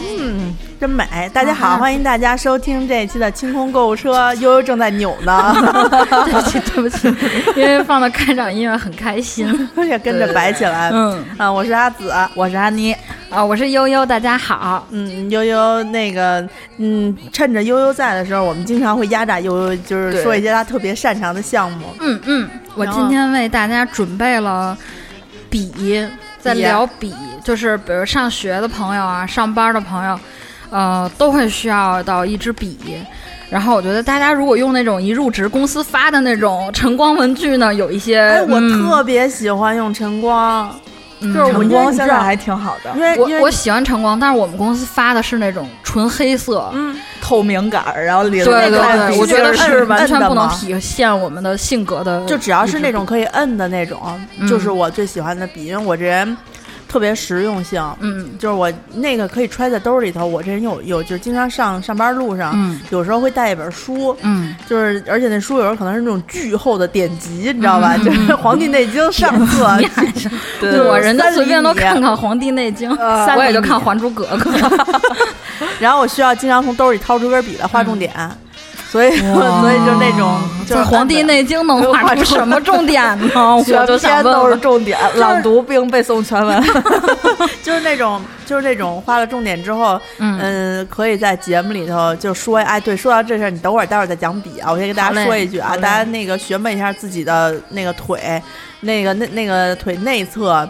嗯，真美！大家好，欢迎大家收听这一期的清空购物车，悠悠正在扭呢，对不起，对不起，因为放的开场音乐很开心，也跟着摆起来。嗯啊，我是阿紫，我是阿妮啊，我是悠悠，大家好。嗯，悠悠那个，嗯，趁着悠悠在的时候，我们经常会压榨悠悠，就是说一些他特别擅长的项目。嗯嗯，我今天为大家准备了笔，在聊笔，就是比如上学的朋友啊，上班的朋友，呃，都会需要到一支笔。然后我觉得大家如果用那种一入职公司发的那种晨光文具呢，有一些，哎，我嗯特别喜欢用晨光，嗯就是我晨光现在还挺好的，因为因为我我喜欢晨光，但是我们公司发的是那种纯黑色。嗯，透明感，然后里头对对那个对，我觉得是是完全不能体现我们的性格的，就只要是那种可以摁的那种，嗯就是我最喜欢的笔，因为我这人特别实用性。嗯。就是我那个可以揣在兜里头，我这人有有就是经常上上班路上，嗯。有时候会带一本书，嗯，就是而且那书有时候可能是那种巨厚的典籍，你知道吧？嗯就是《黄帝内经》上册，对对我人家随便都看看《黄帝内经》呃我也就看《还珠格格 》然后我需要经常从兜里掏出根笔来画重点，所以 所以就那种就是《黄帝内经》能画出什么重点呢？我全就想篇都是。重点，朗读并背诵全文。就是那种就是那种画了重点之后，嗯嗯，可以在节目里头就说，哎，对，说到这事儿，你等会儿，待会儿再讲笔啊。我先跟大家说一句啊，大家那个学问一下自己的那个腿，那个那那个腿内侧，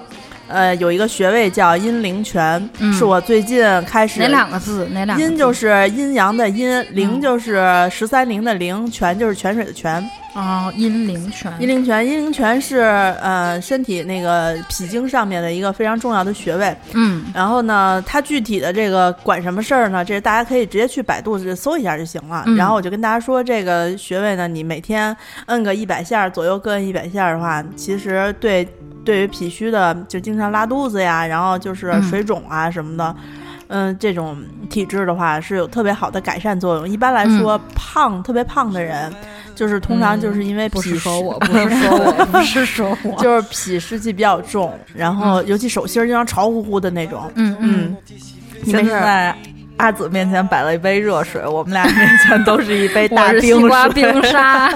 呃，有一个穴位叫阴陵泉，嗯是我最近开始哪两个字？哪两个字？阴就是阴阳的阴，陵嗯就是十三陵的陵，泉就是泉水的泉。哦，阴陵泉。阴陵泉，阴陵泉是呃身体那个脾经上面的一个非常重要的穴位。嗯然后呢，它具体的这个管什么事儿呢？这大家可以直接去百度搜一下就行了。嗯然后我就跟大家说，这个穴位呢，你每天摁个一百下左右，各摁一百下的话，其实对对于脾虚的就经常拉肚子呀，然后就是嗯水肿啊什么的。嗯，这种体质的话是有特别好的改善作用。一般来说，胖特别胖的人，就是通常就是因为嗯 不是说我，不是说我，不是说我。就是脾湿气比较重，然后尤其手心儿经常潮乎乎的那种。嗯嗯，现在阿紫面前摆了一杯热水，我们俩面前都是一杯 大冰西瓜。冰沙。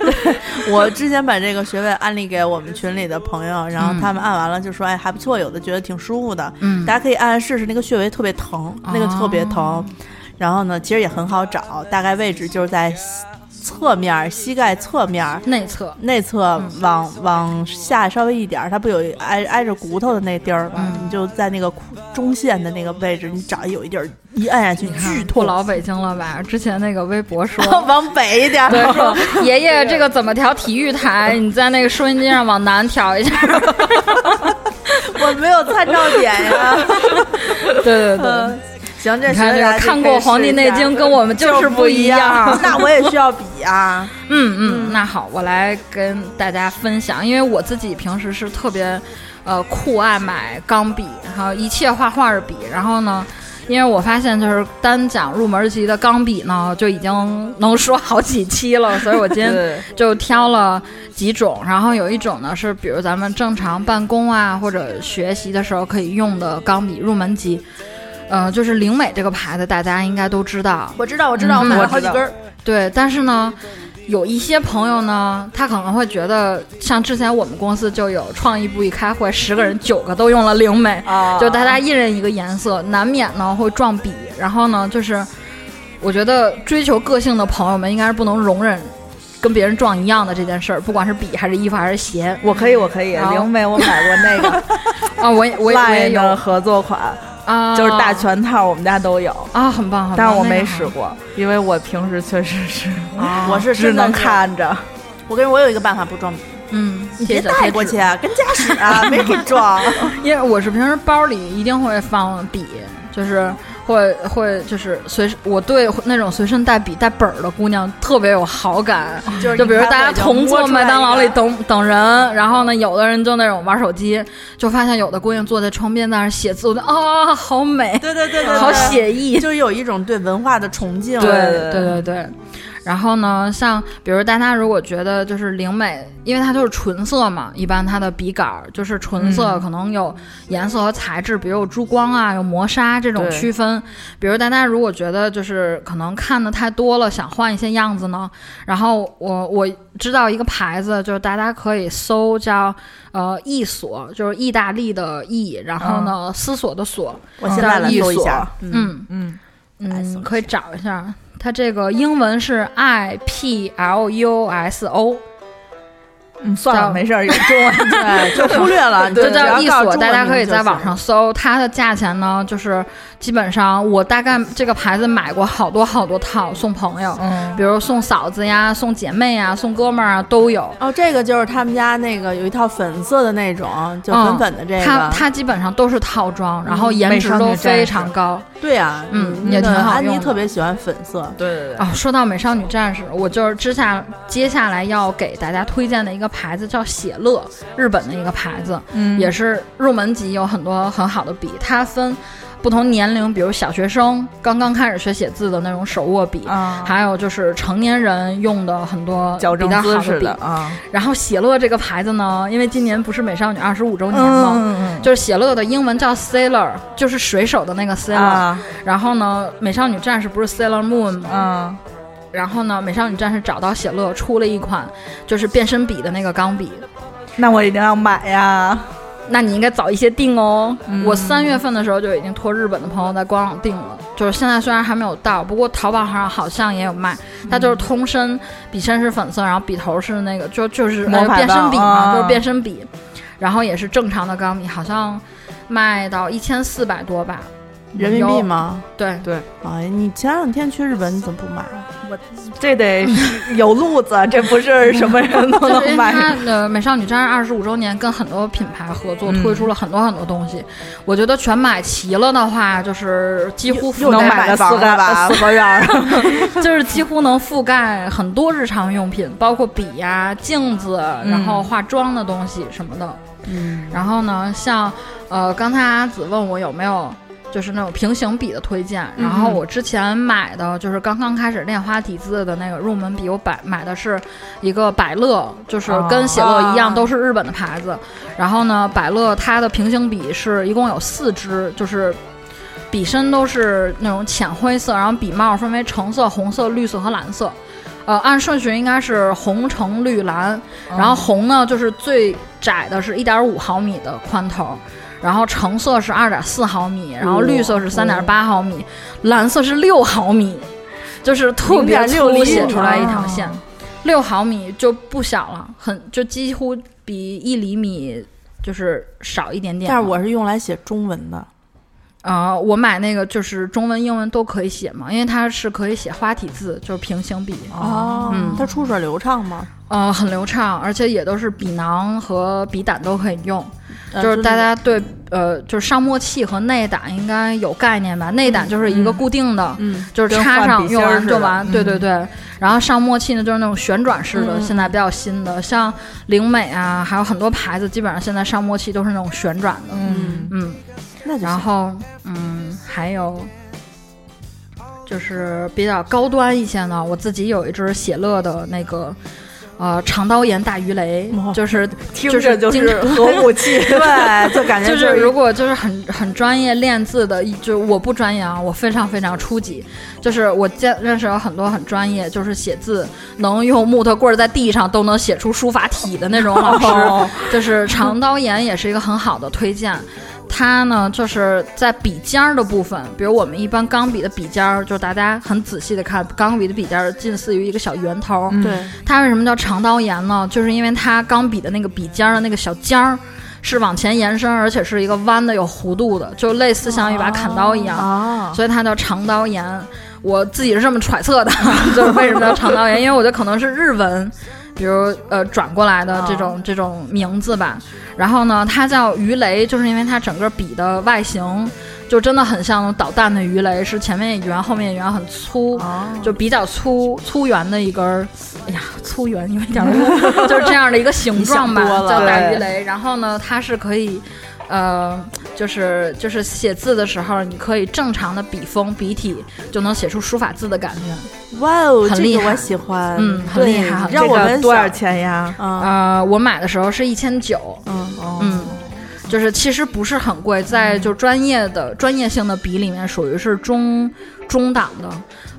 我之前把这个穴位安利给我们群里的朋友，然后嗯他们按完了就说：“哎，还不错，有的觉得挺舒服的。”嗯大家可以按按试试，那个穴位特别疼，那个特别疼。哦然后呢，其实也很好找，大概位置就是在侧面膝盖侧面内侧。内侧往往下稍微一点儿，它不有挨挨着骨头的那地儿吗？嗯你就在那个中线的那个位置，你找有一地儿一按下去巨不痛。老北京了吧？之前那个微博说，往北一点儿，对，说 爷爷这个怎么调体育台？你在那个收音机上往南调一下。我没有参照点呀。对对对，嗯，行，这你看这个看过《黄帝内经》，跟我们就是不一样。那我也需要笔啊。嗯嗯，那好，我来跟大家分享，因为我自己平时是特别，呃，酷爱买钢笔，还有一切画画的笔。然后呢，因为我发现就是单讲入门级的钢笔呢，就已经能说好几期了，所以我今天，就挑了几种。然后有一种呢是，比如咱们正常办公啊或者学习的时候可以用的钢笔入门级。呃，就是灵美这个牌子，大家应该都知道。我知道，我知道，我嗯买了好几根儿。对，但是呢，有一些朋友呢，他可能会觉得，像之前我们公司就有创意部一开会，十个人九个都用了灵美，啊就大家一人一个颜色，难免呢会撞笔。然后呢，就是我觉得追求个性的朋友们应该是不能容忍跟别人撞一样的这件事儿，不管是笔还是衣服还是鞋我可以，我可以。好灵美我买过那个 啊，我也我也我也有合作款，啊，就是大全套，我们家都有。啊，很棒很棒，但是我没使过，因为我平时确实是啊 我是只能。看着。我跟你说我有一个办法不装笔，嗯，你别带过去，啊，跟家使啊，没给装。因为我是平时包里一定会放笔，就是会会就是随我对那种随身带笔带本儿的姑娘特别有好感。就是就比如大家同坐麦当劳里等，等等人，然后呢，有的人就那种玩手机，就发现有的姑娘坐在窗边在那写字，我就啊，好美，对对对对，好写意。就有一种对文化的崇敬。对对对对对。然后呢，像比如大家如果觉得就是灵美，因为它就是纯色嘛，一般它的笔杆儿就是纯色，可能有颜色和材质，比如有珠光啊、有磨砂这种区分。比如大家如果觉得就是可能看的太多了，想换一些样子呢，然后我我知道一个牌子，就是大家可以搜叫呃意索，就是意大利的意，然后呢、思索的索，我现在来搜一下，嗯嗯，嗯，可以找一下。它这个英文是 I P L U S O，嗯，算了，没事儿，有中文 对，就忽略了，就只要叫一索，告诉中文大家可以在网上搜。它的价钱呢，就是基本上我大概这个牌子买过好多好多套送朋友，嗯，比如送嫂子呀、送姐妹呀、送哥们儿啊都有。哦，这个就是他们家那个有一套粉色的那种，就粉粉的这个。它它基本上都是套装，然后嗯颜值都非常高。对呀，嗯也挺好安妮特别喜欢粉色。对对对，哦，说到美少女战士，我就是之下接下来要给大家推荐的一个牌子叫写乐，日本的一个牌子，嗯也是入门级，有很多很好的笔。它分不同年龄，比如小学生刚刚开始学写字的那种手握笔，啊，还有就是成年人用的很多比较好的。啊，然后写乐这个牌子呢，因为今年不是美少女二十五周年吗？嗯就是写乐的英文叫 Sailor，就是水手的那个 Sailor。啊然后呢，美少女战士不是 Sailor Moon 吗？啊，然后呢，美少女战士找到写乐出了一款就是变身笔的那个钢笔，那我一定要买呀。那你应该早一些订哦。嗯我三月份的时候就已经托日本的朋友在官网订了，就是现在虽然还没有到，不过淘宝上好像也有卖。它就是通身笔身是粉色，然后笔头是那个就就是变身笔嘛，啊就是变身笔，然后也是正常的钢笔，好像卖到一千四百多吧。人民币吗？对，对，哎，你前两天去日本，你怎么不买？这得 有路子，这不是什么人都能买。它的美少女战士二十五周年跟很多品牌合作，嗯推出了很多很多东西。我觉得全买齐了的话，就是几乎覆盖能买个四房了吧四个院。就是几乎能覆盖很多日常用品，包括笔呀、镜子，然后化妆的东西什么的。嗯，然后呢，像呃，刚才阿紫问我有没有就是那种平行笔的推荐，然后我之前买的就是刚刚开始练花体字的那个入门笔，我百买的是一个百乐，就是跟写乐一样，哦都是日本的牌子。然后呢，百乐它的平行笔是一共有四支，就是。笔身都是那种浅灰色，然后笔帽分为橙色、红色、绿色和蓝色。呃，按顺序应该是红、橙、绿、蓝，然后红呢就是最窄的是一点五毫米的宽头，然后橙色是二点四毫米，然后绿色是三点八毫米，蓝色是六毫米，就是特别0.6粗写出来一条哦线，六毫米就不小了，很就几乎比一厘米就是少一点点。但是我是用来写中文的。呃，我买那个就是中文、英文都可以写嘛，因为它是可以写花体字，就是平行笔。哦嗯它出水流畅吗？呃，很流畅，而且也都是笔囊和笔胆都可以用。呃就是大家对呃，就是上墨器和内胆应该有概念吧？内胆就是一个固定的，嗯，就是插上用完就完。对对嗯对。然后上墨器呢，就是那种旋转式的，嗯现在比较新的，像灵美啊，还有很多牌子，基本上现在上墨器都是那种旋转的。嗯，嗯，那就行然后嗯，还有就是比较高端一些呢，我自己有一支写乐的那个。呃，长刀岩大鱼雷哇就是听就是经着就是核武器。对，就感觉就是是如果就是很很专业练字的，就我不专业啊，我非常非常初级。就是我见认识了很多很专业，就是写字能用木头棍儿在地上都能写出书法体的那种老师。哦就是长刀岩也是一个很好的推荐。它呢，就是在笔尖儿的部分，比如我们一般钢笔的笔尖儿，就是大家很仔细的看，钢笔的笔尖儿近似于一个小圆头。嗯对，它为什么叫长刀岩呢？就是因为它钢笔的那个笔尖儿的那个小尖儿是往前延伸，而且是一个弯的有弧度的，就类似像一把砍刀一样，啊，所以它叫长刀岩。我自己是这么揣测的，就是为什么叫长刀岩，因为我觉得可能是日文。比如呃转过来的这种、这种名字吧，然后呢，它叫鱼雷，就是因为它整个笔的外形就真的很像导弹的鱼雷，是前面也圆，后面也圆，很粗，哦。就比较粗粗圆的一根儿，哎呀，粗圆有一点儿，就是这样的一个形状吧，叫大鱼雷。然后呢，它是可以，呃，就是就是写字的时候，你可以正常的笔锋笔体就能写出书法字的感觉。哇哦，很厉害这个我喜欢，嗯很厉害这个多少？钱呀？嗯呃，我买的时候是一千九，嗯嗯，就是其实不是很贵，在就专业的专业性的笔里面属于是中中档的，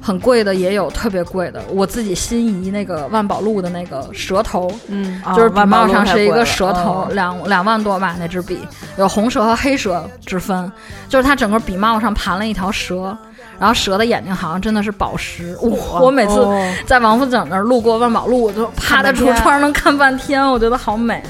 很贵的也有特别贵的。我自己心仪那个万宝路的那个蛇头，嗯啊就是笔帽上是一个蛇头，嗯两两万多吧那支笔，有红蛇和黑蛇之分，就是它整个笔帽上盘了一条蛇。然后蛇的眼睛好像真的是宝石，我我每次哦在王府井那儿路过万宝路，我就趴在橱窗上能看半天，我觉得好美。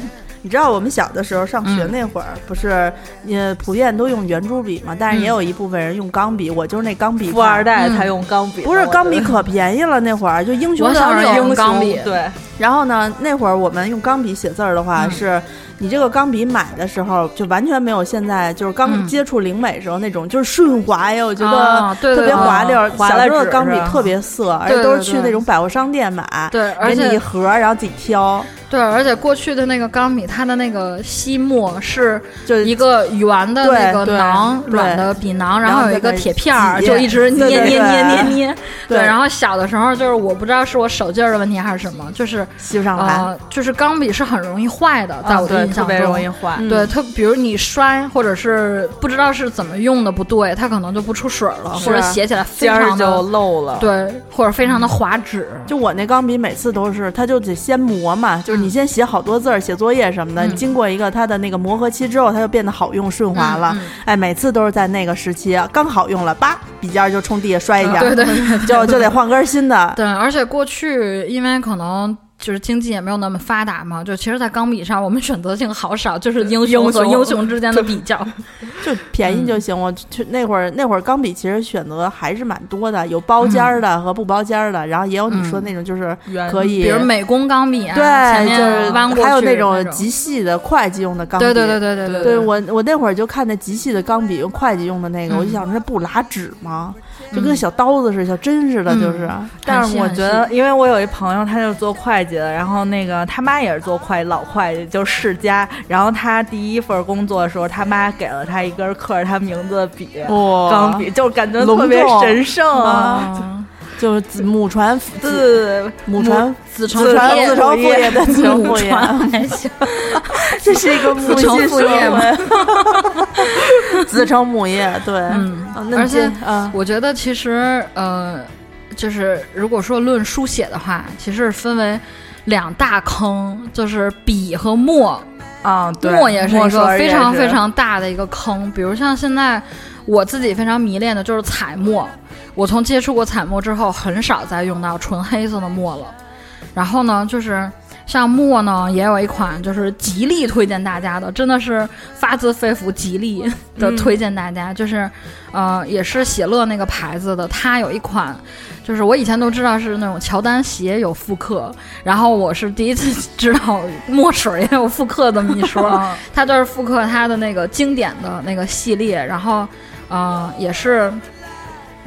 你知道我们小的时候上学嗯。那会儿，不是也普遍都用圆珠笔嘛？但是也有一部分人用钢笔，我就是那钢笔富二代嗯。才用钢笔，不是钢笔可便宜了，那会儿就英雄我小时候英雄用钢笔。对，然后呢，那会儿我们用钢笔写字儿的话，嗯。是你这个钢笔买的时候就完全没有现在就是刚嗯。接触灵美时候那种就是顺滑呀，我觉得特别滑溜小时候的钢笔特别涩，而且都是去那种百货商店买，对，给你一盒儿，然后自己挑，对，而且过去的那个钢笔，它的那个吸墨是就一个圆的那个囊，软的笔囊，然然后后有一个铁片儿，就一直捏捏捏捏捏。对然后小的时候就是我不知道是我手劲儿的问题还是什么，就是吸不上来。呃，就是钢笔是很容易坏的，在我的印象中。特别容易坏。嗯对，特比如你摔，或者是不知道是怎么用的不对，它可能就不出水了，或者写起来非尖儿就常的漏了。对，或者非常的滑纸。就我那钢笔每次都是，它就得先磨嘛，就是你先写好多字儿，写作业什么的，经过一个它的那个磨合期之后，它就变得好用顺滑了。嗯嗯哎，每次都是在那个时期刚好用了，叭，笔尖儿就冲地下摔一下，对对对就就得换根新的。对，而且过去因为可能就是经济也没有那么发达嘛，就其实，在钢笔上我们选择性好少，就是英雄和英雄之间的比较。就便宜就行。我去那会儿，那会儿钢笔其实选择还是蛮多的，有包尖儿的和不包尖儿的，然后也有你说那种就是可以，比如美工钢笔啊，前对，面弯过去就是还有那那种极细的会计用的钢笔。对对对对对对对我，我那会儿就看那极细的钢笔用会计用的那个，嗯我就想这不拉纸吗？就跟小刀子似的，小针似的，嗯就是。但是我觉得，因为我有一朋友，他就做会计的，然后那个他妈也是做会计，老会计，就是世家。然后他第一份工作的时候，他妈给了他一根刻着他名字的笔，哇钢笔，就感觉特别神圣啊。嗯就是子母传父对对对，母传子承子传父业子承父业的子承父业，这是一个母子承系社父业 子承母业，对，嗯而且啊，我觉得其实呃，就是如果说论书写的话，其实分为两大坑，就是笔和墨。啊，对，墨也是一个非常非常大的一个坑。比如像现在我自己非常迷恋的就是彩墨，我从接触过彩墨之后，很少再用到纯黑色的墨了。然后呢，就是像墨呢，也有一款就是极力推荐大家的，真的是发自肺腑极力 的推荐大家，就是呃，也是喜乐那个牌子的，它有一款。就是我以前都知道是那种乔丹鞋有复刻，然后我是第一次知道墨水也有复刻这么一说。啊 它就是复刻它的那个经典的那个系列，然后，呃，也是，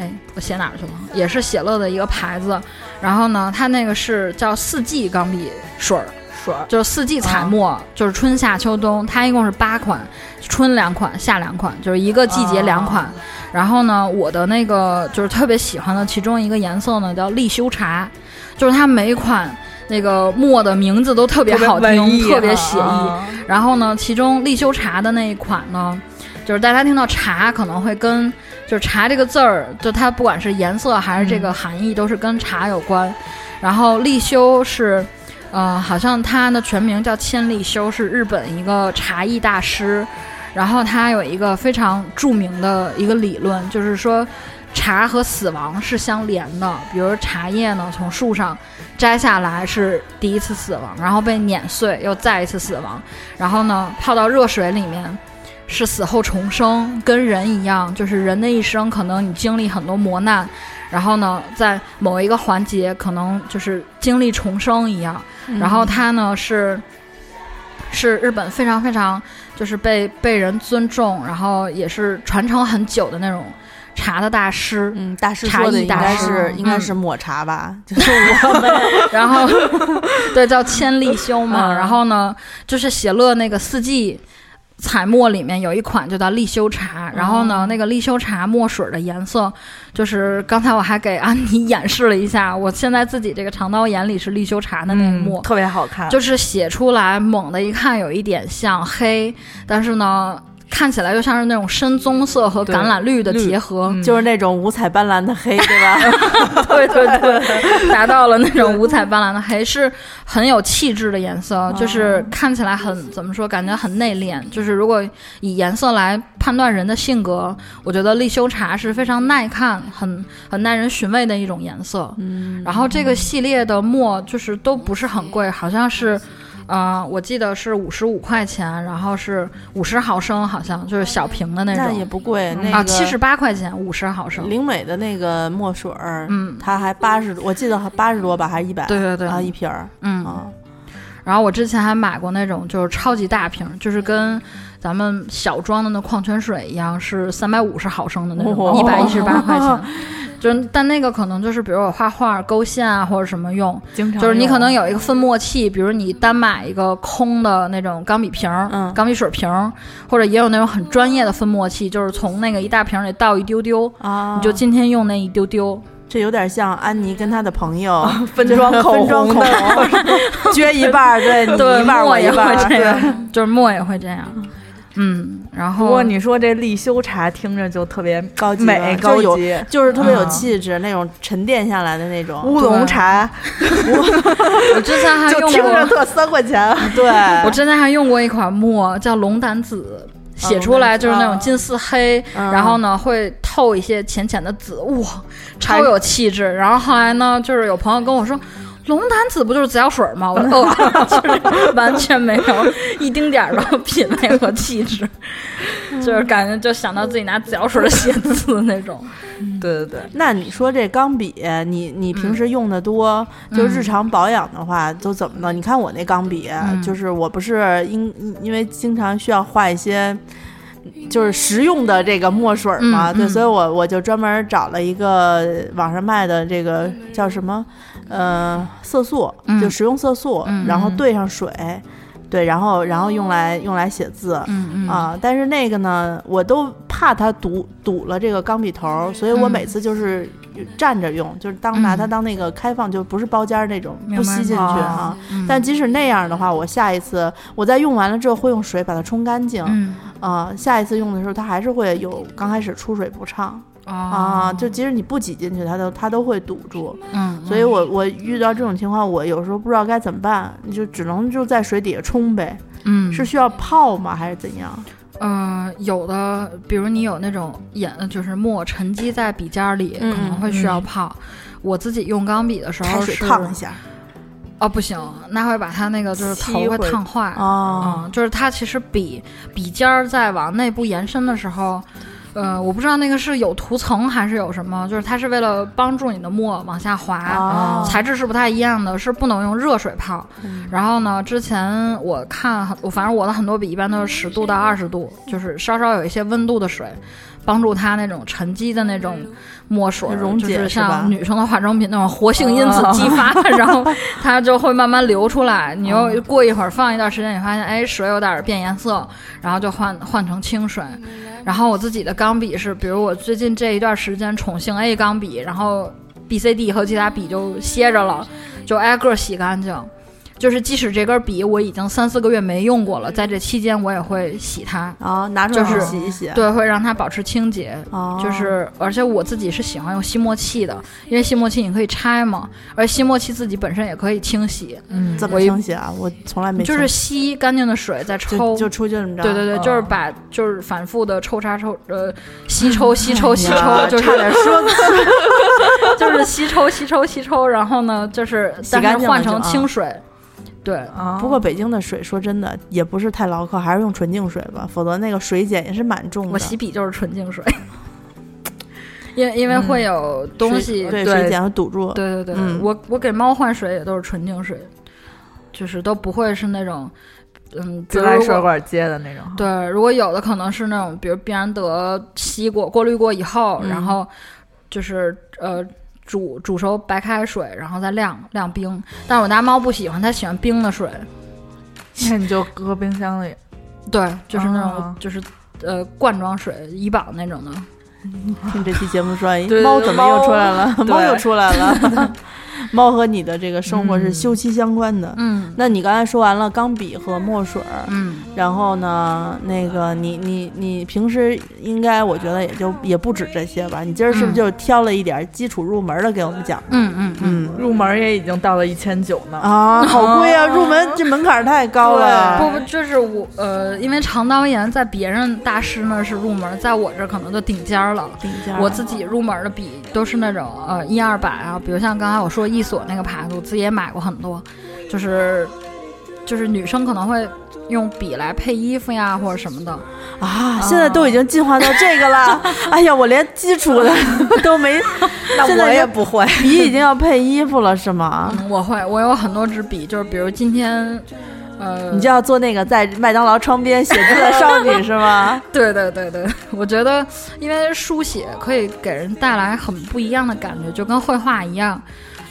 哎，我写哪儿去了？也是写乐的一个牌子。然后呢，它那个是叫四季钢笔水儿，水儿就是四季彩墨，就是春夏秋冬，它一共是八款，春两款，夏两款，就是一个季节两款。然后呢，我的那个就是特别喜欢的其中一个颜色呢，叫立修茶，就是它每一款那个墨的名字都特别好听，特别写意。啊然后呢，其中立修茶的那一款呢，就是大家听到茶可能会跟就是茶这个字儿，就它不管是颜色还是这个含义，都是跟茶有关。然后立修是。呃，好像他的全名叫千利休，是日本一个茶艺大师。然后他有一个非常著名的一个理论，就是说茶和死亡是相连的。比如茶叶呢，从树上摘下来是第一次死亡，然后被碾碎，又再一次死亡，然后呢泡到热水里面。是死后重生，跟人一样，就是人的一生，可能你经历很多磨难，然后呢，在某一个环节，可能就是经历重生一样。然后他呢是是日本非常非常就是被被人尊重，然后也是传承很久的那种茶的大师。嗯，大师茶说的应该艺大师是应该嗯是抹茶吧，就是我们 然后 对叫千利休嘛，嗯然后呢就是写乐那个四季。彩墨里面有一款就叫立修茶，然后呢，那个立修茶墨水的颜色，就是刚才我还给安妮 演示了一下，我现在自己这个长刀眼里是立修茶的那个墨，特别好看，就是写出来猛的一看有一点像黑，但是呢。看起来就像是那种深棕色和橄榄绿的结合，就是那种五彩斑斓的黑，对吧？对 对对，达到了那种五彩斑斓的黑，是很有气质的颜色，就是看起来很怎么说，感觉很内敛。就是如果以颜色来判断人的性格，我觉得立修茶是非常耐看、很很耐人寻味的一种颜色。嗯，然后这个系列的墨就是都不是很贵，好像是。嗯，我记得是五十五块钱，然后是五十毫升，好像就是小瓶的那种，那也不贵。那啊，七十八块钱五十毫升。灵美的那个墨水儿，嗯，它还八十，我记得八十多吧，还是一百？对对对，啊，一瓶儿，嗯。然后我之前还买过那种，就是超级大瓶，就是跟咱们小装的那矿泉水一样，是三百五十毫升的那种，一百一十八块钱。就但那个可能就是，比如我画画勾线啊，或者什么用，就是你可能有一个粉末器，比如你单买一个空的那种钢笔瓶嗯、钢笔水瓶儿，或者也有那种很专业的粉末器，就是从那个一大瓶里倒一丢丢啊，你就今天用那一丢丢。这有点像安妮跟她的朋友 分装分装口红，撅一半儿，对，对，一半我也会这样，就是墨也会这样。嗯，然后不过你说这立修茶听着就特别高级，美高级，就是特别有气质，那种沉淀下来的那种乌龙茶。我之前还用过，听着特三块钱。对，我之前还用过一款墨叫龙胆紫，写出来就是那种近似黑，然后呢会透一些浅浅的紫，哇，超有气质。然后后来呢，就是有朋友跟我说。龙潭子不就是紫药水吗？我 就是完全没有一丁点儿的品味和气质，就是感觉就想到自己拿紫药水写字那种。对对对，那你说这钢笔，你你平时用的多，就日常保养的话都怎么呢？你看我那钢笔，就是我不是因因为经常需要画一些。就是实用的这个墨水嘛，对，所以我我就专门找了一个网上卖的这个叫什么，呃，色素，就食用色素，然后兑上水，对，然后然后用来用来写字，啊，但是那个呢，我都怕它堵堵了这个钢笔头，所以我每次就是。站着用，就是当拿它当那个开放，就不是包间那种，不吸进去啊。但即使那样的话，我下一次我在用完了之后会用水把它冲干净。啊，下一次用的时候它还是会有刚开始出水不畅啊。就即使你不挤进去，它都它都会堵住。嗯，所以我我遇到这种情况，我有时候不知道该怎么办，就只能就在水底下冲呗。嗯，是需要泡吗，还是怎样？嗯，有的，比如你有那种眼，就是墨沉积在笔尖里，可能会需要泡。我自己用钢笔的时候，是烫一下。哦，不行，那会把它那个就是头会烫坏。哦，就是它其实笔笔尖儿在往内部延伸的时候。呃，我不知道那个是有涂层还是有什么，就是它是为了帮助你的墨往下滑，材质是不太一样的，是不能用热水泡。然后呢，之前我看，我反正我的很多笔一般都是十度到二十度，就是稍稍有一些温度的水，帮助它那种沉积的那种墨水溶解，像女生的化妆品那种活性因子激发，然后它就会慢慢流出来。你又过一会儿放一段时间，你发现哎水有点变颜色，然后就换换成清水。然后我自己的钢笔是，比如我最近这一段时间宠幸 A 钢笔，然后 B、C、D 和其他笔就歇着了，就挨个洗干净。就是即使这根笔我已经三四个月没用过了，在这期间我也会洗它啊，拿出来洗一洗，对，会让它保持清洁。就是而且我自己是喜欢用吸墨器的，因为吸墨器你可以拆嘛，而吸墨器自己本身也可以清洗。嗯，怎么清洗啊？我从来没就是吸干净的水再抽，就出去这么着。对对对，就是把就是反复的抽插抽呃吸抽吸抽吸抽，就差点说，就是吸抽吸抽吸抽，然后呢就是但是换成清水。对，不过北京的水说真的也不是太牢靠，还是用纯净水吧，否则那个水碱也是蛮重的。我洗笔就是纯净水，因 因为会有东西对水碱会堵住。对对对，嗯我我给猫换水也都是纯净水，就是都不会是那种嗯自来水管接的那种。对，如果有的可能是那种，比如必然得吸过、过滤过以后，然后就是呃。煮煮熟白开水，然后再晾晾冰。但是我家猫不喜欢，它喜欢冰的水。那你就搁冰箱里。对，就是那种、哦就是呃罐装水怡宝那种的。听这期节目说，猫怎么又出来了？猫猫又出来了。猫和你的这个生活是休戚相关的。嗯那你刚才说完了钢笔和墨水儿，嗯，然后呢，那个你你你平时应该我觉得也就也不止这些吧？你今儿是不是嗯就挑了一点基础入门的给我们讲？嗯嗯嗯。嗯入门也已经到了一千九呢。啊，好贵啊！入门这门槛太高了。不不，就是我呃，因为肠道炎在别人大师那儿是入门，在我这儿可能就顶尖儿了。顶尖我自己入门的笔都是那种呃一二百啊，比如像刚才我说一所那个牌子，我自己也买过很多，就是就是女生可能会用笔来配衣服呀或者什么的。啊，现在都已经进化到这个了。哎呀，我连基础的 都没，那我也不会。笔已经要配衣服了，是吗？嗯，我会，我有很多支笔，就是比如今天。呃，你就要做那个在麦当劳窗边写字的少女是吗？对对对对，我觉得，因为书写可以给人带来很不一样的感觉，就跟绘画一样。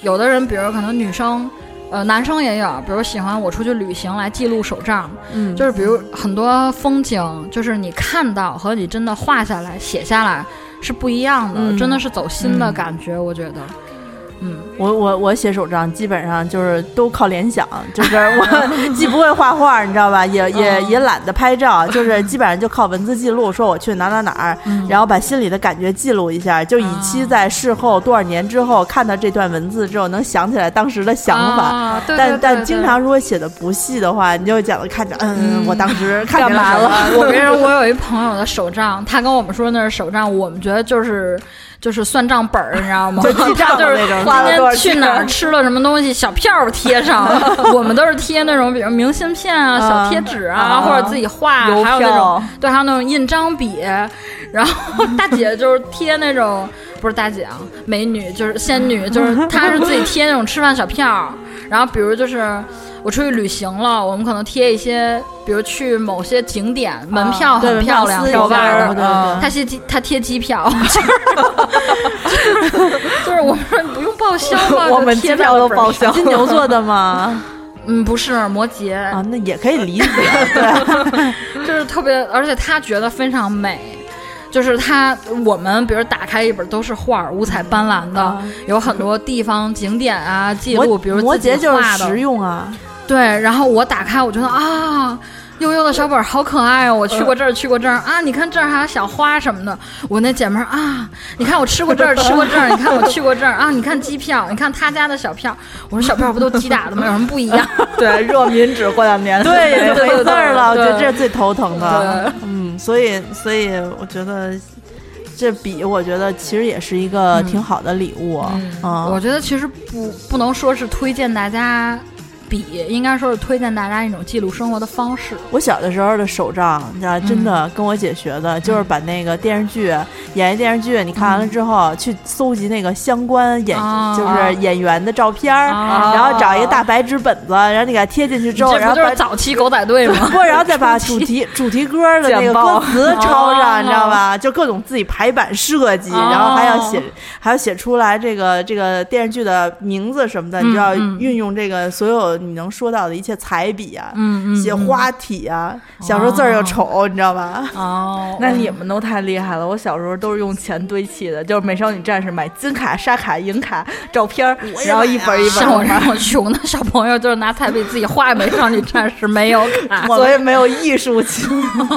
有的人，比如可能女生，呃，男生也有，比如喜欢我出去旅行来记录手账，嗯就是比如很多风景，就是你看到和你真的画下来、写下来是不一样的，嗯真的是走心的感觉，我觉得。嗯，我我我写手账基本上就是都靠联想，就是我 既不会画画，你知道吧，也也也懒得拍照，就是基本上就靠文字记录，说我去哪哪哪儿，然后把心里的感觉记录一下，就以期在事后多少年之后看到这段文字之后能想起来当时的想法。但但经常如果写的不细的话，你就讲看着，嗯，我当时看见干嘛什么 我跟你说，我有一朋友的手账，他跟我们说那是手账，我们觉得就是就是算账本儿，你知道吗？就记账就是那种今天去哪儿吃了什么东西，小票儿贴上。我们都是贴那种，比如明信片啊、小贴纸啊，啊或者自己画，还有那种对，还有那种印章笔。然后 大姐就是贴那种，不是大姐啊，美女就是仙女，就是她是自己贴那种吃饭小票儿。然后比如就是我出去旅行了，我们可能贴一些，比如去某些景点，门票很漂亮，票撕一下的。他贴机，他贴机票 就是我们说你不用报销吗？我们机票都报销。金牛座的吗？嗯，不是摩羯，啊，那也可以理解，对，就是特别，而且他觉得非常美。就是他，我们比如打开一本都是画儿，五彩斑斓的，有很多地方景点啊记录，比如摩羯就是实用啊，对，然后我打开，我觉得啊，悠悠的小本儿好可爱哦！我去过这儿，去过这儿啊！你看这儿还有小花什么的。我那姐妹儿啊，你看我吃过这儿，吃过这儿，你看我去过这儿啊！你看机票，你看他家的小票。我说小票不都机打的吗？有什么不一样？对，热敏纸过两年，对，也就没字儿了。我觉得这是最头疼的对。嗯，所以所以我觉得这笔，我觉得其实也是一个挺好的礼物。嗯，我觉得其实不不能说是推荐大家笔，应该说是推荐大家一种记录生活的方式。我小的时候的手账，你知道，真的跟我姐学的，就是把那个电视剧、演一电视剧，你看完了之后，去搜集那个相关演，啊就是演员的照片儿，啊然后找一个大白纸本子，然后你给它贴进去之后，然后就是早期狗仔队吗？不，然后再把 主题主题歌的那个歌 词抄哦上，你知道吧？就各种自己排版设计，哦然后还要写，还要写出来这个这个电视剧的名字什么的，你就要嗯运用这个所有你能说到的一切彩笔啊，嗯嗯，写花体啊，小时候字儿又丑，你知道吧？哦，那你们都太厉害了！我小时候都是用钱堆砌的，就是美少女战士买金卡、沙卡、银卡照片儿，然后一本一本的买，像我这种穷的小朋友，就是拿彩笔自己画美少女战士，没有卡。所以没有艺术性。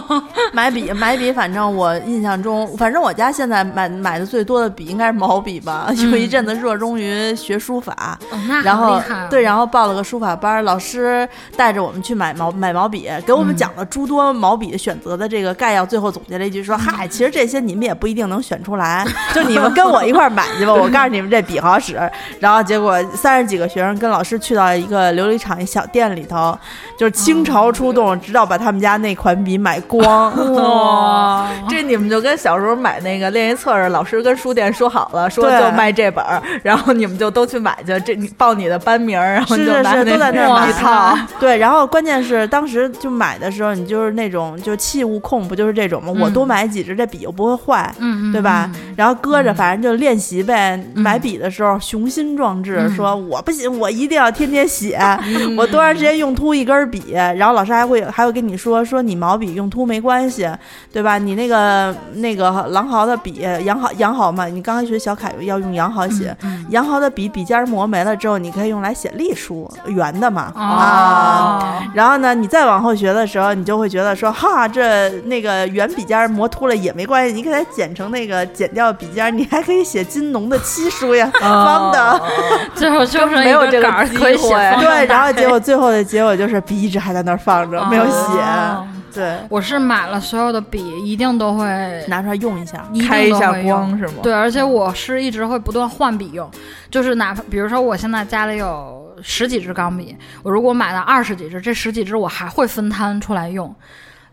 买笔买笔，反正我印象中，反正我家现在买买的最多的笔应该是毛笔吧。有一阵子热衷于学书法，然后对，然后报了个书法班，老师带着我们去买毛买毛笔，给我们讲了诸多毛笔选择的这个概要，最后总结了一句说：“嗨，其实这些你们也不一定能选出来，就你们跟我一块儿买去吧，我告诉你们这笔好使。”然后结果三十几个学生跟老师去到一个琉璃厂一小店里头，就是倾巢出动，直到把他们家那款笔买光。哇，这你们就跟小时候买那个练习册似的，老师跟书店说好了，说就卖这本儿，然后你们就都去买去，这你报你的班名，然后是就是拿是，都在那儿买一套。对，然后关键是当时就买的时候，你就是那种就器物控，不就是这种吗？我多买几支，这笔又不会坏，嗯嗯，对吧？然后搁着，反正就练习呗。嗯买笔的时候雄心壮志，说我不行，我一定要天天写，嗯我多长时间用秃一根笔。然后老师还会还会跟你说，说你毛笔用秃没关系，对吧？你那个那个狼毫的笔，羊毫羊毫嘛，你刚开学小楷要用羊毫写，嗯羊毫的笔笔尖磨没了之后，你可以用来写隶书，圆的嘛。啊，哦，然后呢，你再往后学的时候，你就会觉得说，哈，这那个圆笔尖磨秃了也没关系，你给它剪成那个剪掉笔尖，你还可以写金农的七书呀，方的。最后就是没有这个可以写会对，然后结果最后的结果就是笔一直还在那儿放着，没有写。哦对，我是买了所有的笔，一定都会拿出来用一下。一开一下光是吗？对，而且我是一直会不断换笔用，就是哪怕比如说我现在家里有十几支钢笔，我如果买了二十几支，这十几支我还会分摊出来用，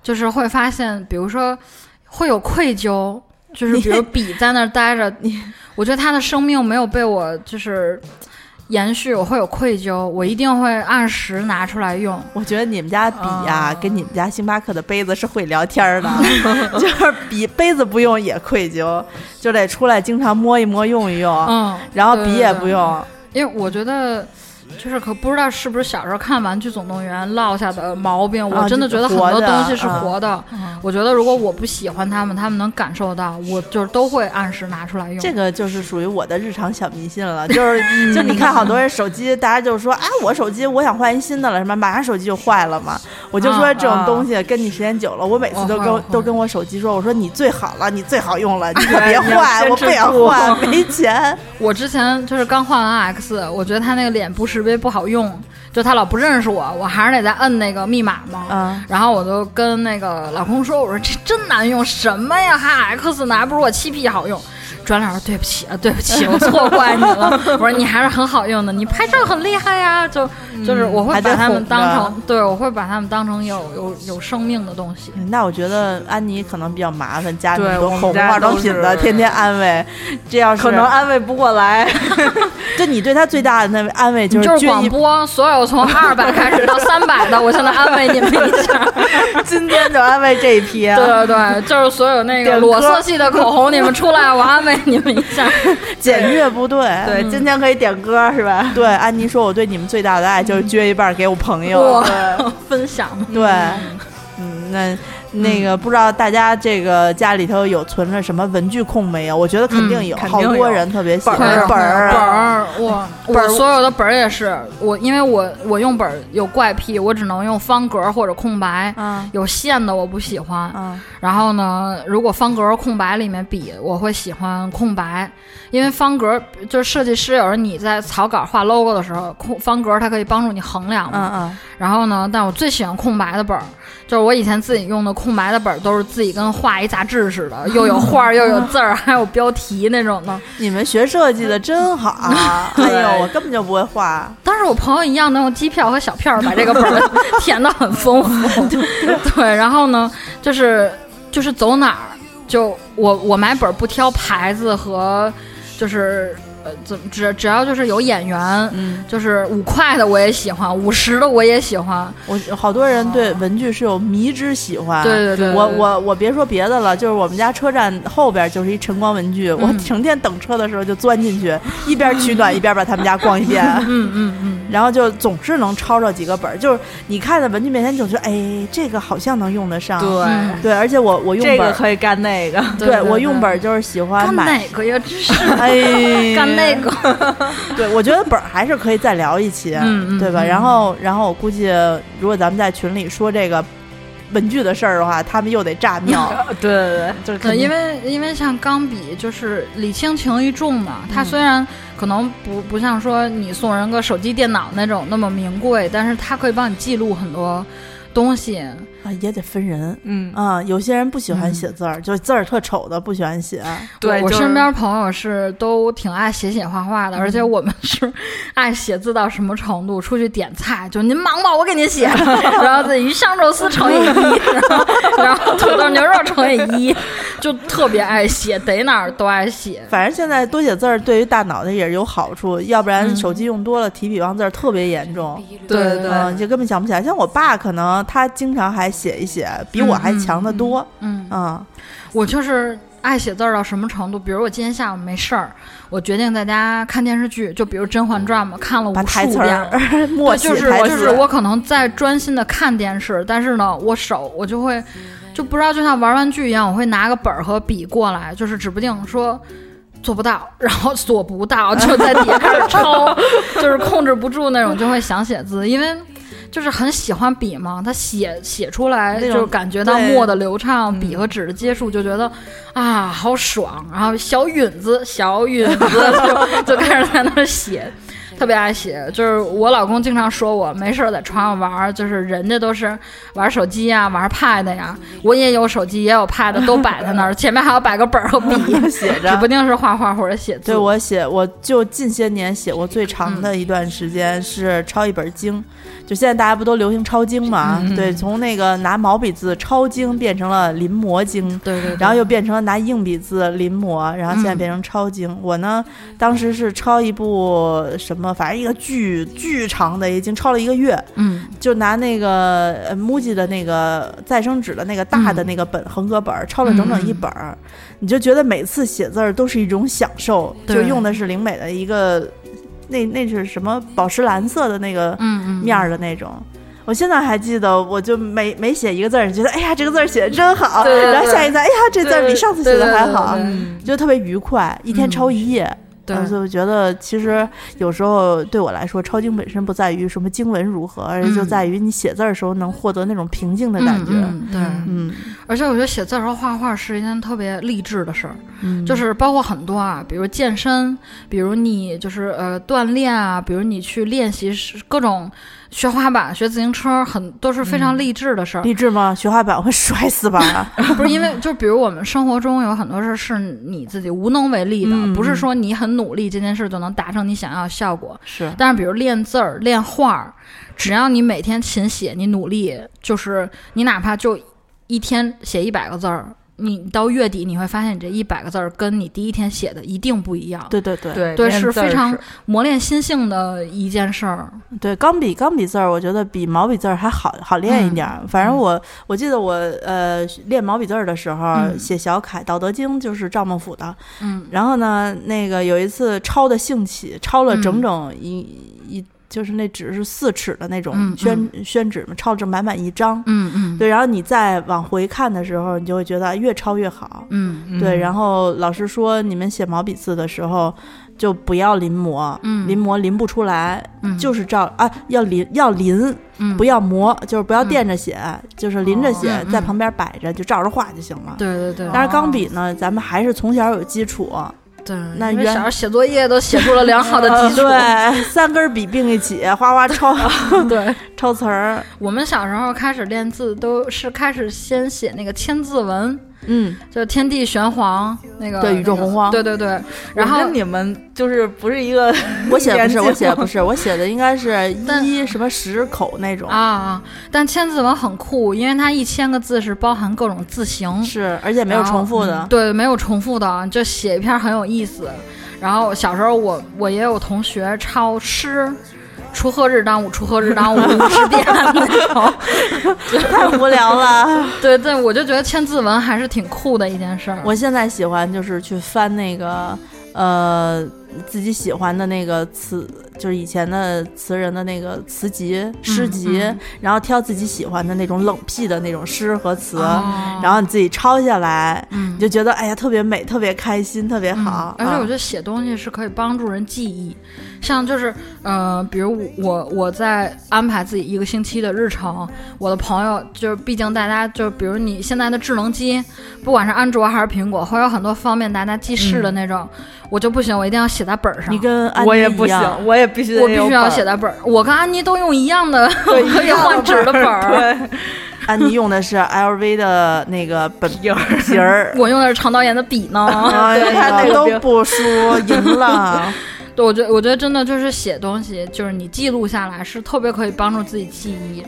就是会发现，比如说会有愧疚，就是比如笔在那儿待着，你我觉得它的生命没有被我就是延续，我会有愧疚，我一定会按时拿出来用。我觉得你们家笔呀、哦跟你们家星巴克的杯子是会聊天儿的，就是笔杯子不用也愧疚，就得出来经常摸一摸用一用，嗯，然后笔也不用。因为我觉得。就是可不知道是不是小时候看《玩具总动员》落下的毛病，啊我真的觉得很多东西是啊活的。我觉得如果我不喜欢他们，他们能感受到，我就是都会按时拿出来用。这个就是属于我的日常小迷信了，就是 就你看好多人手机，大家就说啊，我手机我想换一新的了，什么马上手机就坏了嘛。我就说啊这种东西跟你时间久了，我每次都跟都跟我手机说，我说你最好了，你最好用了，你可 别你要换，我不想住换，没钱。我之前就是刚换完 X，我觉得他那个脸不识别不好用，就他老不认识我，我还是得再摁那个密码嘛。嗯，然后我就跟那个老公说：“我说这真难用，什么呀？还 X 呢？还不如我七 P 好用。”转脸说：“对不起啊，对不起，我错怪你了。”我说：“你还是很好用的，你拍照很厉害呀。就”就是我会把他们当成，对我会把他们当成有有有生命的东西。那我觉得安妮可能比较麻烦，家里对都我们家哄化妆品的，天天安慰。这要是可能安慰不过来。就你对他最大的那安慰就是就是广播，所有从二百开始到三百的，我现在安慰你们一下。今天就安慰这一批。对对对，就是所有那个裸色系的口红，你们出来，我安慰你们一下。检阅部队。对，今天可以点歌是吧？对，安妮说：“我对你们最大的爱就是撅一半给我朋友。哇，分享对，嗯，那那个不知道大家这个家里头有存着什么文具控没有？我觉得肯定有，嗯定有。好多人特别喜欢。本儿本儿。本儿，我我所有的本儿也是我，因为我我用本儿有怪癖，我只能用方格或者空白，嗯。有线的我不喜欢。嗯。然后呢，如果方格空白里面笔，我会喜欢空白，因为方格就是设计师有时候你在草稿画 logo 的时候，空方格它可以帮助你衡量嘛。嗯嗯，然后呢，但我最喜欢空白的本儿，就是我以前自己用的空白的本儿，都是自己跟画一杂志似的，又有画儿又有字儿，还有标题那种的。你们学设计的真好。哎呦，我根本就不会画。当时我朋友一样能用机票和小票把这个本儿 填的很丰富。对，然后呢，就是就是走哪儿，就我我买本儿不挑牌子和就是。呃，怎么只只要就是有演员，嗯，就是五块的我也喜欢，五十的我也喜欢。我好多人对文具是有迷之喜欢。对对对，对我我我别说别的了，就是我们家车站后边就是一晨光文具，我嗯成天等车的时候就钻进去，一边取暖 一边把他们家逛一遍。嗯嗯嗯，然后就总是能抄着几个本儿，就是你看在文具面前，就是哎，这个好像能用得上。对对，而且我我用本，这个可以干那个。对对我用本儿就是喜欢买，哪个呀？真是 哎，干那个。对，我觉得本儿还是可以再聊一期，对吧？嗯然后，然后我估计，如果咱们在群里说这个文具的事儿的话，他们又得炸庙，对对对，对，就是因为因为像钢笔就是礼轻情意重嘛，它虽然可能不不像说你送人个手机、电脑那种那么名贵，但是它可以帮你记录很多东西。啊也得分人。嗯，啊、有些人不喜欢写字儿，就字儿特丑的不喜欢写。对，就是我身边朋友是都挺爱写写画画的，而且我们是爱写字到什么程度？出去点菜，就您忙吧，我给您写，然后自己鱼香肉丝乘以一，然后土豆牛肉乘以一，就特别爱写，逮哪儿都爱写。反正现在多写字儿对于大脑袋也是有好处，要不然嗯手机用多了提笔忘字儿特别严重。对对对，嗯，就根本想不起来。像我爸，可能他经常还写一写，比我还强得多。嗯，嗯，我就是爱写字儿到什么程度？比如我今天下午没事儿，我决定在家看电视剧，就比如《甄嬛传》嘛，看了无数遍。就是就是我可能在专心的看电视，但是呢，我手我就会就不知道，就像玩玩具一样，我会拿个本儿和笔过来，就是指不定说。做不到，然后锁不到，就在底下开始抄，就是控制不住那种，就会想写字，因为就是很喜欢笔嘛，他写写出来就感觉到墨的流畅，笔和纸的接触，就觉得啊好爽，然后小允子 小允子就就开始在那儿写。特别爱写，就是我老公经常说我没事儿在床上玩儿，就是人家都是玩手机呀、玩 pad 呀，我也有手机也有 pad，都摆在那儿，前面还要摆个本儿和笔，写着指不。定是画画或者写字。对我写，我就近些年写过最长的一段时间是抄一本经，就现在大家不都流行抄经嘛？对，从那个拿毛笔字抄经变成了临摹经，对对对，然后又变成了拿硬笔字临摹，然后现在变成抄经。我呢，当时是抄一部什么，反正一个巨巨长的，已经抄了一个月，嗯就拿那个呃 MUJI 的那个再生纸的那个大的那个本、横格本儿，抄了整整一本儿。你就觉得每次写字儿都是一种享受，就用的是灵美的一个那那是什么宝石蓝色的那个面儿的那种。我现在还记得，我就每每写一个字儿，觉得哎呀，这个字儿写的真好。对对对然后下一次，哎呀，这字儿比上次写的还好，就特别愉快，一天抄一页。所以我觉得其实有时候对我来说，抄经本身不在于什么经文如何，而是就嗯。在于你写字儿的时候能获得那种平静的感觉。嗯嗯对。嗯。而且我觉得写字儿和画画是一件特别励志的事儿，嗯，就是包括很多啊，比如健身，比如你就是呃锻炼啊，比如你去练习各种学滑板、学自行车，很都是非常励志的事儿。励志吗？学滑板会摔死吧？不是因为，就比如我们生活中有很多事是你自己无能为力的，嗯不是说你很努力这件事就能达成你想要的效果。是，但是比如练字儿、练画儿，只要你每天勤写，你努力，就是你哪怕就一天写一百个字儿，你到月底你会发现你这一百个字儿跟你第一天写的一定不一样。对对对。对是非常磨练心性的一件事儿。对，钢笔钢笔字儿，我觉得比毛笔字儿还好好练一点儿。反正我我记得我呃练毛笔字儿的时候，嗯。写小楷《道德经》就是赵孟俯的，嗯。然后呢，那个有一次抄的兴起，抄了整嗯。整一、一，就是那纸是四尺的那种嗯宣、宣纸嘛，抄着满满一张。嗯嗯，对，然后你再往回看的时候，你就会觉得越抄越好。嗯对，嗯然后老师说你们写毛笔字的时候，就不要临摹，嗯。临摹临不出来，嗯。就是照啊，要临要临，嗯。不要磨，就是不要垫着写，就是临着写，在旁边摆着，就照着画就行了。对对对，但是钢笔呢，咱们还是从小有基础，对，那原因为小时候写作业都写出了良好的 基础。对，三根笔并一起，哗哗抄 对，抄词儿，我们小时候开始练字，都是开始先写那个千字文，嗯，就天地玄黄那个，对宇宙洪荒对对对，然后跟你们就是不是一个我写的不是，我写的不是，我写的应该是一什么十口那种，啊，但千字文很酷，因为它一千个字是包含各种字形，是，而且没有重复的。对，没有重复的，就写一篇很有意思。然后小时候我我也有同学抄诗。锄禾日当午，锄禾日当午，五十遍那种。太无聊了。对对，我就觉得千字文还是挺酷的一件事儿。我现在喜欢就是去翻那个呃自己喜欢的那个词，就是以前的词人的那个词集、诗集，嗯然后挑自己喜欢的那种冷僻的那种诗和词，哦然后你自己抄下来，嗯你就觉得哎呀特别美、特别开心、特别好。而且我觉得写东西是可以帮助人记忆，像就是呃，比如我我在安排自己一个星期的日程，我的朋友就是，毕竟大家就比如你现在的智能机，不管是安卓还是苹果，会有很多方便大家记事的那种，我就不行，我一定要写在本儿上。你跟安妮我也不妮一样行，我也必须得我必须要写在本儿，我跟安妮都用一样的 可以换纸的本儿，对，安妮用的是 LV 的那个本皮儿。我用的是长导演的笔呢。哎对他那呀，都不输，赢了。对，我觉得我觉得真的就是写东西，就是你记录下来是特别可以帮助自己记忆。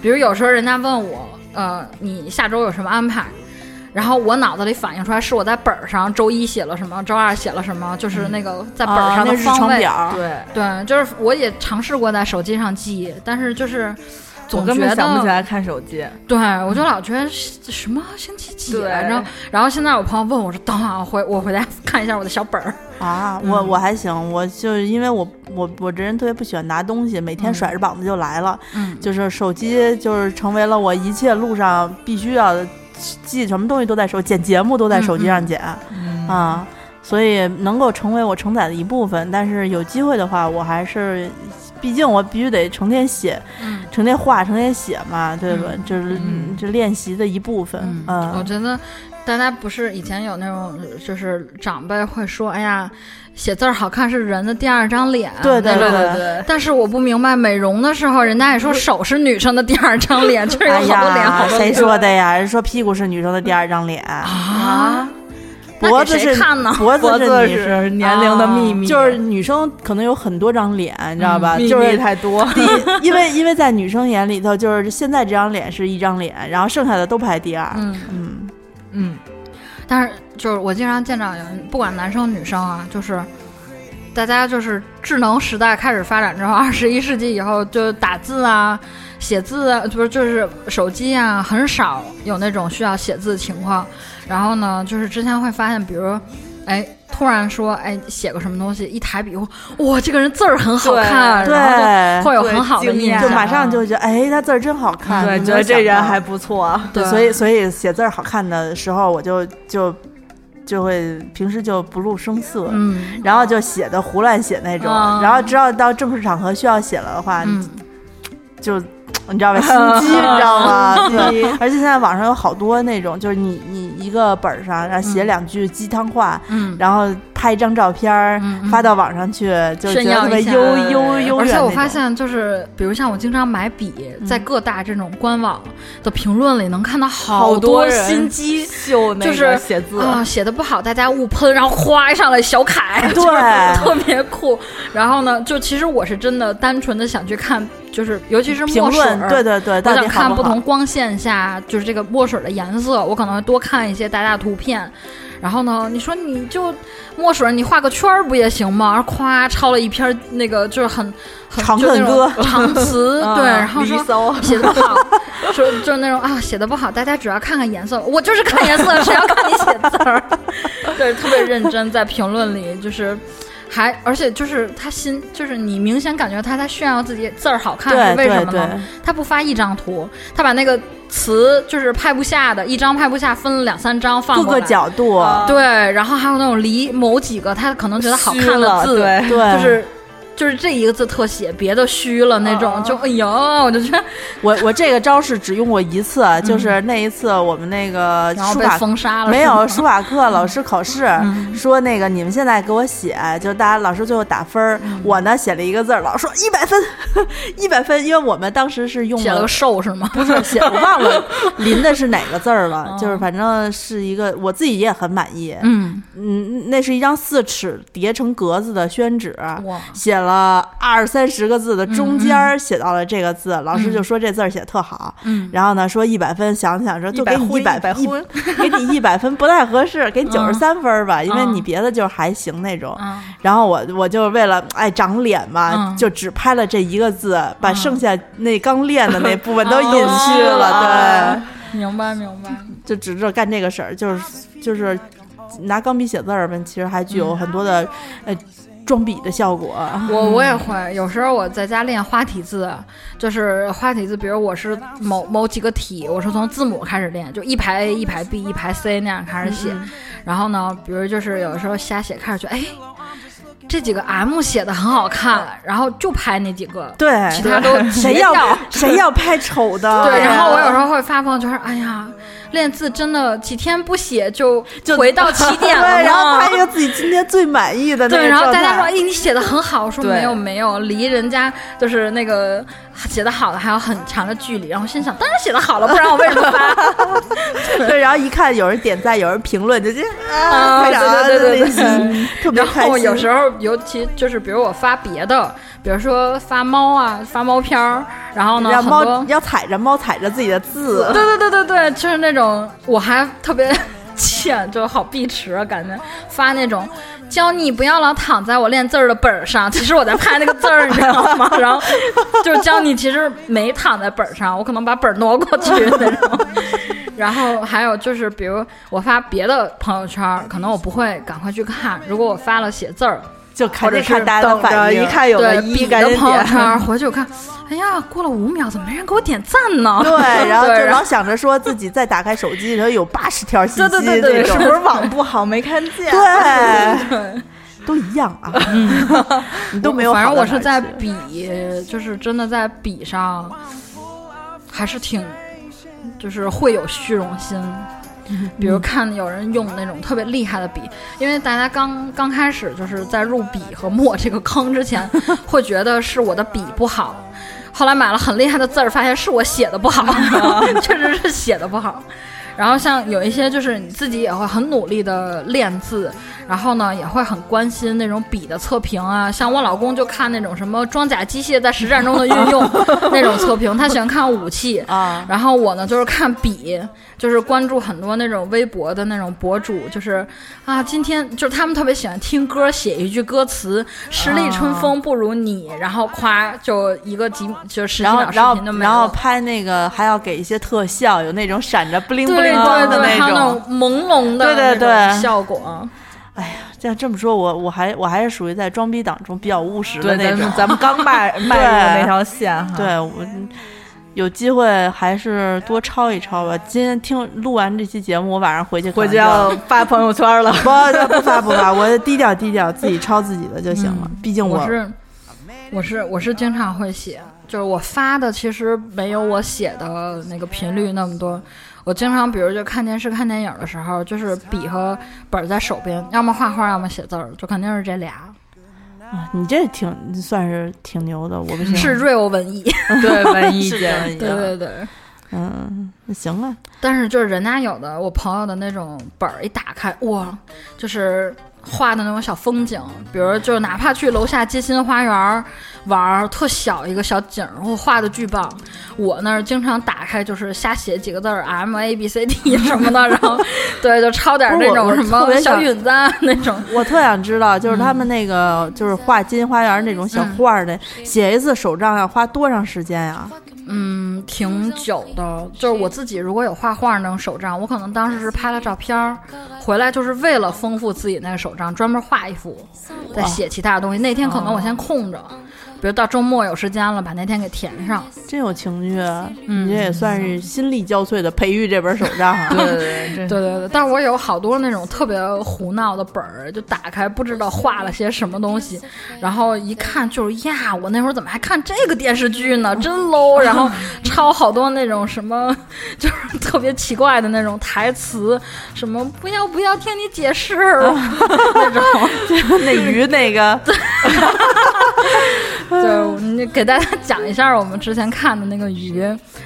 比如有时候人家问我，呃，你下周有什么安排？然后我脑子里反映出来是我在本儿上周一写了什么，周二写了什么，就是那个在本儿上的日方位。程表，对，对，就是我也尝试过在手机上记，但是就是我总觉得根本想不起来看手机。对，我就老觉得什么星期几对来着？然后现在我朋友问我说：“等会儿我回我回家 看一下我的小本儿。啊，我我还行，我就是因为我我我这人特别不喜欢拿东西，每天甩着膀子就来了，”嗯，就是手机就是成为了我一切路上必须要记什么东西都在手，剪节目都在手机上剪、嗯啊，所以能够成为我承载的一部分。但是有机会的话，我还是，毕竟我必须得成天写，嗯成天画，成天写嘛，对吧？嗯这是嗯这练习的一部分，嗯，我嗯觉得大家不是以前有那种，就是长辈会说：“哎呀，写字儿好看是人的第二张脸。”对对对对对，但是我不明白，美容的时候，人家也说手是女生的第二张脸，就是有哎好多脸，好多脸说的呀？人说屁股是女生的第二张脸，啊？脖子是看呢？脖脖子是女是年龄的秘密，就是女生可能有很多张脸，你知道吧？秘密就是太多。第一，因为因为在女生眼里头，就是现在这张脸是一张脸，然后剩下的都排第二。嗯，嗯，嗯，但是就是我经常见到有人，不管男生女生啊，就是大家就是智能时代开始发展之后，二十一世纪以后，就打字啊、写字啊，不是就是手机啊，很少有那种需要写字的情况。然后呢，就是之前会发现，比如，哎。突然说，哎，写个什么东西，一抬笔，哇，这个人字儿很好看，对然后会有很好的惊讶印象，就马上就觉得，哎，他字儿真好看。对，觉得这人还不错。对，所以所以写字儿好看的时候，我就就就会平时就不露声色。嗯然后就写的胡乱写那种，啊然后只要到正式场合需要写了的话，嗯，就你知道吧，心机，你知道吗？对，而且现在网上有好多那种，就是你你一个本上，然后写嗯两句鸡汤话，嗯，然后拍一张照片儿、发到网上去，就觉得悠悠悠而且我发现，就是比如像我经常买笔，在各大这种官网的评论里能看到好多人心机秀那就是个写字，啊，写的不好大家误喷，然后哗一上来小楷，对。特别酷。然后呢，就其实我是真的单纯的想去看，就是尤其是墨水对对对，我想看不同光线下，就是这个墨水的颜色，我可能会多看一些大家的图片。然后呢，你说你就墨水，你画个圈儿不也行吗？然后夸抄了一篇那个就是很很长就那种恨歌 长词，对，然后离说，写的不好，说就是那种啊写的不好，大家主要看看颜色。我就是看颜色，谁要看你写字儿？对，特别认真，在评论里就是。还而且就是他心，就是你明显感觉他在炫耀自己字儿好看，是为什么呢？他不发一张图，他把那个词就是拍不下的一张拍不下，分了两三张放各个。角度，啊对，然后还有那种离某几个他可能觉得好看的字，对，对，就是就是这一个字特写，别的虚了那种，啊。就哎呦，我就觉得我我这个招式只用过一次，就是那一次我们那个书法封杀了，没有书法课 老师考试嗯。说那个你们现在给我写，就大家老师最后打分我呢写了一个字，老师说一百分，一百分，因为我们当时是用写了个瘦是吗？不是写，我忘了 临的是哪个字儿了，哦。就是反正是一个我自己也很满意。嗯，嗯，那是一张四尺叠成格子的宣纸，哇，写了二三十个字的，中间儿写到了这个字，老师就说这字儿写特好。嗯。然后呢，说一百分，想想说就给你一百分 给你一百分不太合适，给你九十三分儿吧，因为嗯。你别的就是还行那种。嗯。然后我我就为了哎长脸嘛，嗯就只拍了这一个字，把嗯。剩下那刚练的那部分都哦隐去了，对明白明白，就只知道干这个事儿，就是就是拿钢笔写字儿吧，其实还具有很多的呃装笔的效果。我我也会，有时候我在家练花体字，就是花体字，比如我是某某几个体，我是从字母开始练，就一排 A 一排 B 一排 C 那样开始写，然后呢，比如就是有时候瞎写，开始觉得哎。这几个 M 写的很好看，然后就拍那几个，对，其他都谁要谁要拍丑的？对，然后我有时候候会发朋友圈，哎呀，练字真的几天不写就就回到起点了 对，然后拍一个自己今天最满意的那对，然后大家说：“态哎，你写的很好。”我说：“没有没有，离人家就是那个写的好的还有很长的距离，然后心想，当然写的好了，不然我为什么发？对，然后一看有人点赞，有人评论，就这啊，对对对对对，特别开心。然后有时候，尤其就是比如我发别的，比如说发猫啊，发猫片儿，然后呢，要猫要踩着猫踩着自己的字，对对对对对，就是那种我还特别 欠，就好碧池啊，感觉发那种。教你不要老躺在我练字儿的本儿上，其实我在拍那个字儿，你知道吗？然后就是教你其实没躺在本儿上，我可能把本儿挪过去 那种。然后还有就是，比如我发别的朋友圈，可能我不会赶快去看。如果我发了写字儿。就看着看大家的反应，一看有对一的朋友 圈，回去我看，哎呀，过了五秒，怎么没人给我点赞呢？对，然后就老想着说自己再打开手机，然后有八十条信息，对对对对，是不是网不好没看见？对，都一样啊，你都没有。反正我是在比，就是真的在比上，还是挺，就是会有虚荣心。比如看有人用那种特别厉害的笔，因为大家刚刚开始就是在入笔和墨这个坑之前，会觉得是我的笔不好，后来买了很厉害的字儿，发现是我写的不好，确实是写的不好。然后像有一些就是你自己也会很努力的练字。然后呢，也会很关心那种笔的测评啊，像我老公就看那种什么装甲机械在实战中的运用 那种测评，他喜欢看武器啊。然后我呢，就是看笔，就是关注很多那种微博的那种博主，就是啊，今天就是他们特别喜欢听歌，写一句歌词“十里春风不如你”，然后夸就一个几就十几秒视频就没了。然后拍那个还要给一些特效，有那种闪着布灵布灵光的那种朦胧的对对对效果。哎呀，这样这么说，我我还我还是属于在装逼党中比较务实的那种。咱们刚迈 迈入那条线哈，对 我有机会还是多抄一抄吧。今天听录完这期节目，我晚上回去回去要发朋友圈了。不不发不发，我低调低调，自己抄自己的就行了。毕竟我是我是我是经常会写，就是我发的其实没有我写的那个频率那么多。我经常，比如就看电视、看电影的时候，就是笔和本在手边，要么画画，要么写字儿，就肯定是这俩。啊，你这挺算是挺牛的，我不 行。是 real 文艺，对文艺界，对对对，嗯，那行了。但是就是人家有的，我朋友的那种本儿一打开，哇，就是。画的那种小风景，比如就哪怕去楼下街心花园玩，特小一个小景，我画的巨棒。我那儿经常打开就是瞎写几个字儿 M A B C D 什么的，然后对，就抄点那种什么小允子那种。我特想知道，就是他们那个就是画街心花园那种小画的，写一次手账要花多长时间呀？嗯，挺久的。就是我自己如果有画画那种手账，我可能当时是拍了照片儿，回来就是为了丰富自己那个手账，专门画一幅，再写其他的东西。那天可能我先空着。比如到周末有时间了，把那天给填上，真有情趣。你这也算是心力交瘁的培育这本手账。对对 对对对。但是我有好多那种特别胡闹的本儿，就打开不知道画了些什么东西，然后一看就是呀，我那会儿怎么还看这个电视剧呢？真 low。然后抄好多那种什么，就是特别奇怪的那种台词，什么不要不要听你解释 那种，就那鱼那个。就你给大家讲一下我们之前看的那个鱼，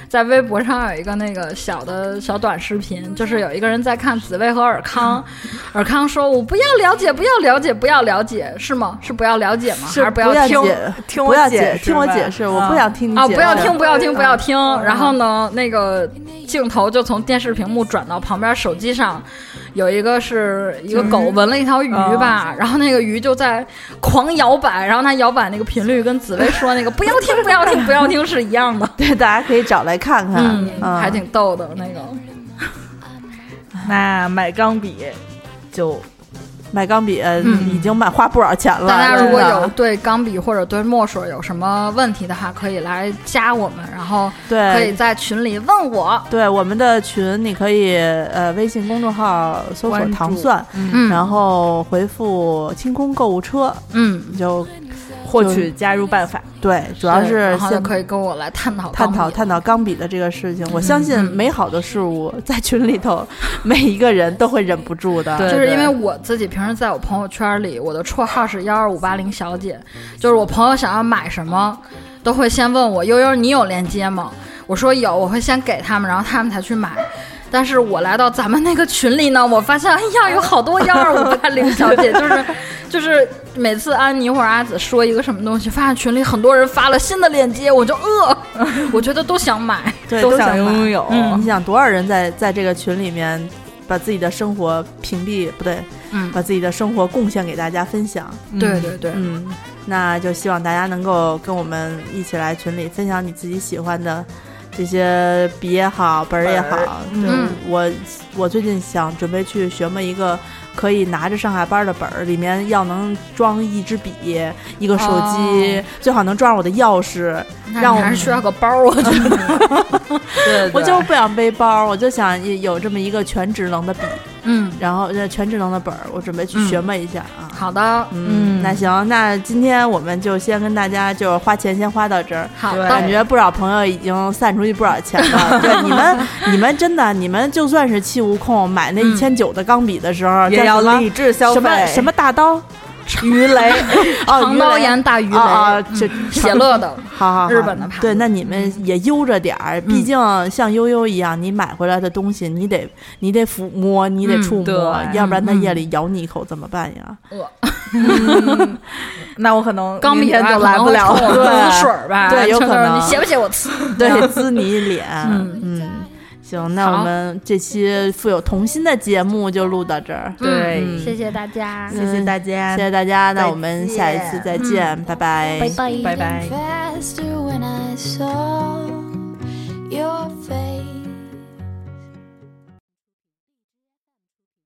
在微博上有一个那个小的小短视频，就是有一个人在看紫薇和尔康，尔康说：“我不要了解，不要了解，不要了解，是吗？是不要了解吗？还是不要听？听我解，听我解释，我不想听你啊！不要听，不要听，不要听。然后呢，那个镜头就从电视屏幕转到旁边手机上。”有一个是一个狗闻了一条鱼吧，然后那个鱼就在狂摇摆，然后它摇摆那个频率跟紫薇说那个 不要听不要听不要听是一样的。对，大家可以找来看看，还挺逗的那个。那买钢笔就。买钢笔已经买花不少钱了。大家如果有对钢笔或者对墨水有什么问题的话，可以来加我们，然后对可以在群里问我。对我们的群，你可以呃微信公众号搜索“糖蒜”，然后回复“清空购物车”，嗯，就。获取加入办法，对，主要是先可以跟我来探讨探讨探讨钢笔的这个事情。我相信美好的事物在群里头，每一个人都会忍不住的。就是因为我自己平时在我朋友圈里，我的绰号是幺二五八零小姐，就是我朋友想要买什么。都会先问我悠悠你有链接吗？我说有，我会先给他们，然后他们才去买。但是我来到咱们那个群里呢，我发现哎呀，有好多幺二五八零小姐，就是就是每次安妮或者阿紫说一个什么东西，发现群里很多人发了新的链接，我就饿，我觉得都想买，对，都想拥有。嗯，你想多少人在在这个群里面把自己的生活屏蔽，不对，嗯，把自己的生活贡献给大家分享。对对对，嗯，那就希望大家能够跟我们一起来群里分享你自己喜欢的。这些笔也好，本儿也好，嗯，我我最近想准备去学么一个可以拿着上下班的本儿，里面要能装一支笔，一个手机，最好能装上我的钥匙。让我还是需要个包，我觉得。对，我就不想背包，我就想有这么一个全职能的笔。嗯，然后这全智能的本儿，我准备去学摸一下啊。好的，嗯，那行，那今天我们就先跟大家就花钱先花到这儿。好，感觉不少朋友已经散出去不少钱了。对，你们你们真的，你们就算是气无控买那一千九的钢笔的时候，也要理智消费。什么什么大刀？鱼雷，长刀岩大鱼雷。啊，这写乐的，好好日本的牌。对，那你们也悠着点儿，毕竟像悠悠一样，你买回来的东西，你得你得抚摸，你得触摸，要不然它夜里咬你一口怎么办呀？饿，那我可能明天就来不了，滋水吧？对，有可能你写不写我呲？对，滋你脸，嗯。行，那我们这期富有童心的节目就录到这儿。对，谢谢大家，谢谢大家，谢谢大家。那我们下一次再见，拜拜，拜拜，拜拜。